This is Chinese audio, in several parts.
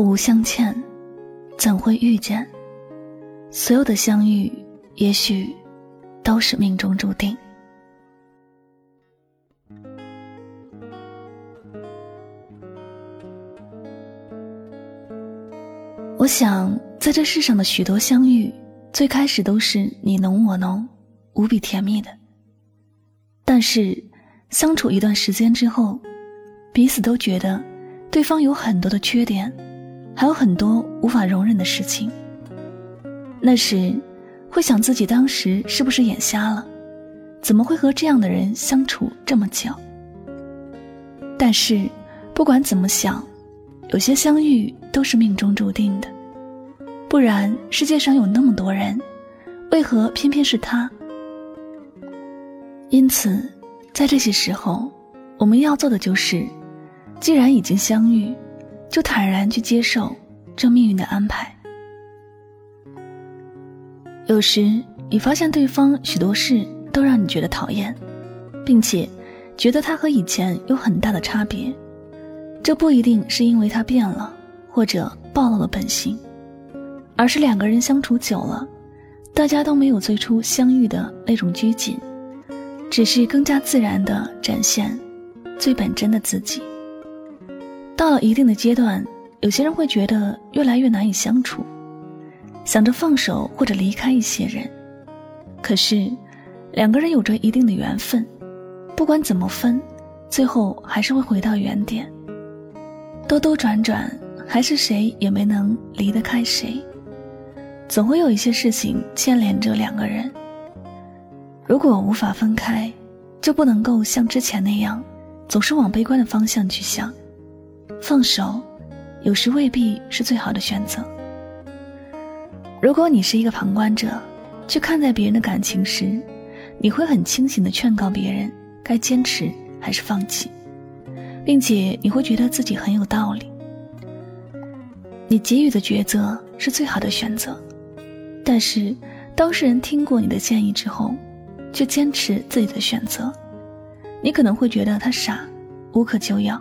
若无相欠，怎会遇见？所有的相遇，也许都是命中注定。我想，在这世上的许多相遇，最开始都是你侬我侬，无比甜蜜的。但是，相处一段时间之后，彼此都觉得对方有很多的缺点。还有很多无法容忍的事情。那时，会想自己当时是不是眼瞎了？怎么会和这样的人相处这么久？但是，不管怎么想，有些相遇都是命中注定的。不然，世界上有那么多人，为何偏偏是他？因此，在这些时候，我们要做的就是，既然已经相遇。就坦然去接受这命运的安排。有时你发现对方许多事都让你觉得讨厌，并且觉得他和以前有很大的差别，这不一定是因为他变了或者暴露了本性，而是两个人相处久了，大家都没有最初相遇的那种拘谨，只是更加自然的展现最本真的自己。到了一定的阶段，有些人会觉得越来越难以相处，想着放手或者离开一些人。可是，两个人有着一定的缘分，不管怎么分，最后还是会回到原点。兜兜转转，还是谁也没能离得开谁。总会有一些事情牵连着两个人。如果无法分开，就不能够像之前那样，总是往悲观的方向去想。放手，有时未必是最好的选择。如果你是一个旁观者，去看待别人的感情时，你会很清醒的劝告别人该坚持还是放弃，并且你会觉得自己很有道理。你给予的抉择是最好的选择，但是当事人听过你的建议之后，却坚持自己的选择，你可能会觉得他傻，无可救药。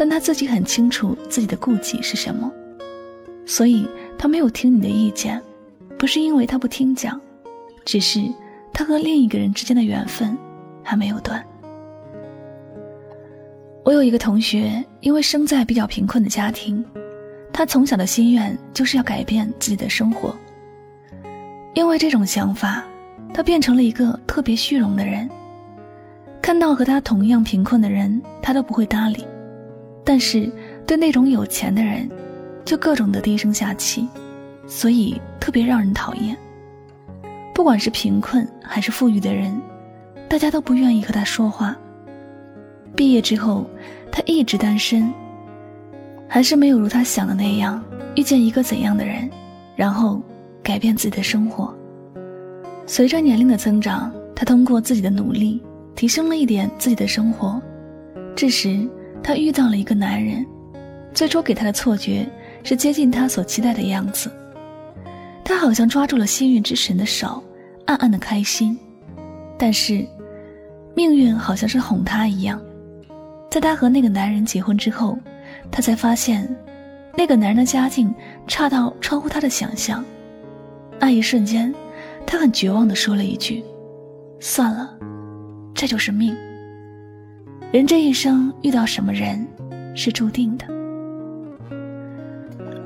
但他自己很清楚自己的顾忌是什么，所以他没有听你的意见，不是因为他不听讲，只是他和另一个人之间的缘分还没有断。我有一个同学，因为生在比较贫困的家庭，他从小的心愿就是要改变自己的生活。因为这种想法，他变成了一个特别虚荣的人，看到和他同样贫困的人，他都不会搭理。但是，对那种有钱的人，就各种的低声下气，所以特别让人讨厌。不管是贫困还是富裕的人，大家都不愿意和他说话。毕业之后，他一直单身，还是没有如他想的那样遇见一个怎样的人，然后改变自己的生活。随着年龄的增长，他通过自己的努力提升了一点自己的生活，这时。她遇到了一个男人，最初给她的错觉是接近她所期待的样子。她好像抓住了幸运之神的手，暗暗的开心。但是，命运好像是哄她一样，在她和那个男人结婚之后，她才发现，那个男人的家境差到超乎她的想象。那一瞬间，她很绝望的说了一句：“算了，这就是命。”人这一生遇到什么人，是注定的。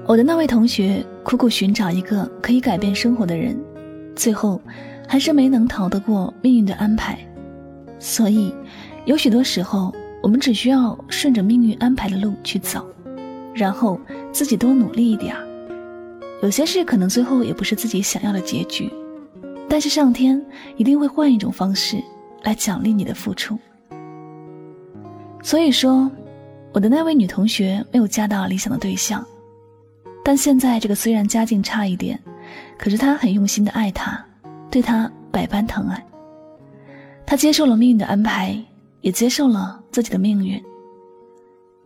我的那位同学苦苦寻找一个可以改变生活的人，最后，还是没能逃得过命运的安排。所以，有许多时候，我们只需要顺着命运安排的路去走，然后自己多努力一点儿。有些事可能最后也不是自己想要的结局，但是上天一定会换一种方式来奖励你的付出。所以说，我的那位女同学没有嫁到理想的对象，但现在这个虽然家境差一点，可是她很用心的爱他，对他百般疼爱。她接受了命运的安排，也接受了自己的命运。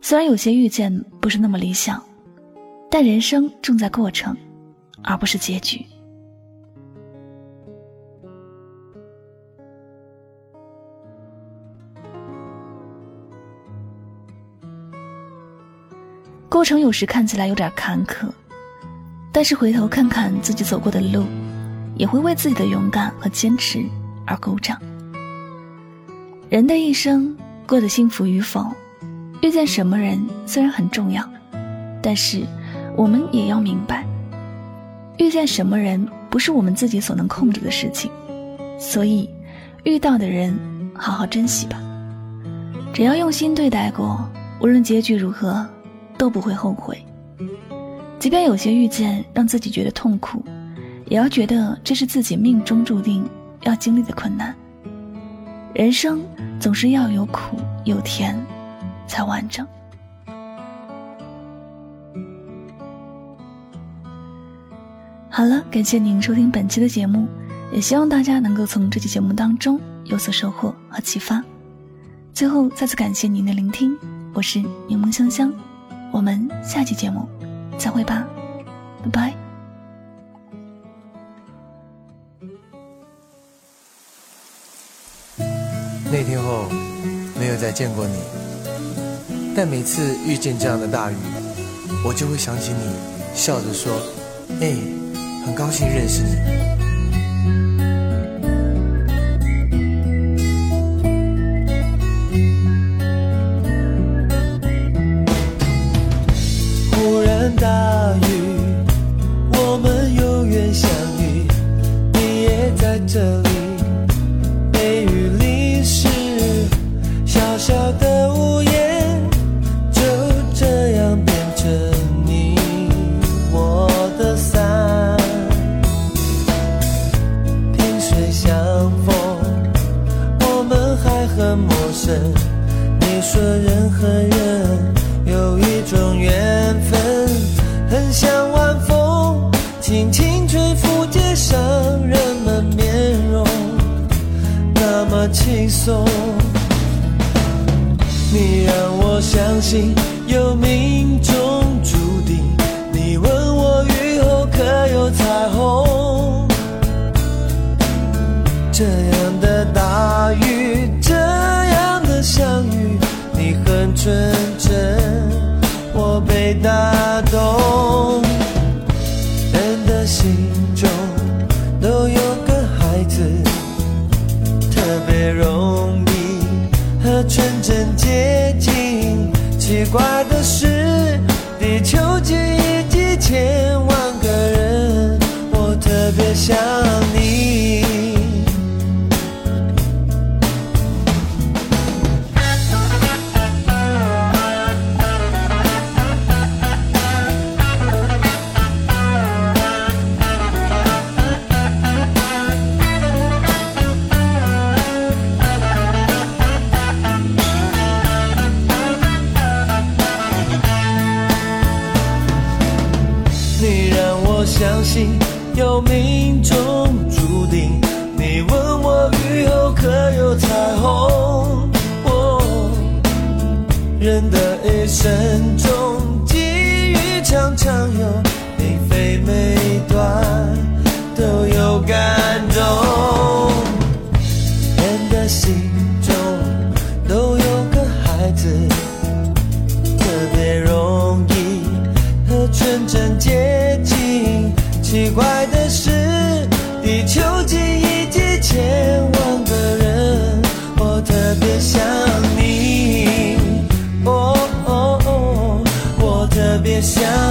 虽然有些遇见不是那么理想，但人生重在过程。而不是结局。过程有时看起来有点坎坷，但是回头看看自己走过的路，也会为自己的勇敢和坚持而鼓掌。人的一生过得幸福与否，遇见什么人虽然很重要，但是我们也要明白。遇见什么人不是我们自己所能控制的事情，所以遇到的人好好珍惜吧。只要用心对待过，无论结局如何，都不会后悔。即便有些遇见让自己觉得痛苦，也要觉得这是自己命中注定要经历的困难。人生总是要有苦有甜，才完整。好了，感谢您收听本期的节目，也希望大家能够从这期节目当中有所收获和启发。最后，再次感谢您的聆听，我是柠檬香香，我们下期节目再会吧，拜拜。那天后，没有再见过你，但每次遇见这样的大雨，我就会想起你，笑着说：“哎。”很高兴认识你。陌生你说人和人有一种缘分，很像晚风轻轻吹拂街上人们面容，那么轻松。你让我相信有命中相信有命中注定。你问我雨后可有彩虹？人的一生中，机遇常常有并非每段都有感动。想你。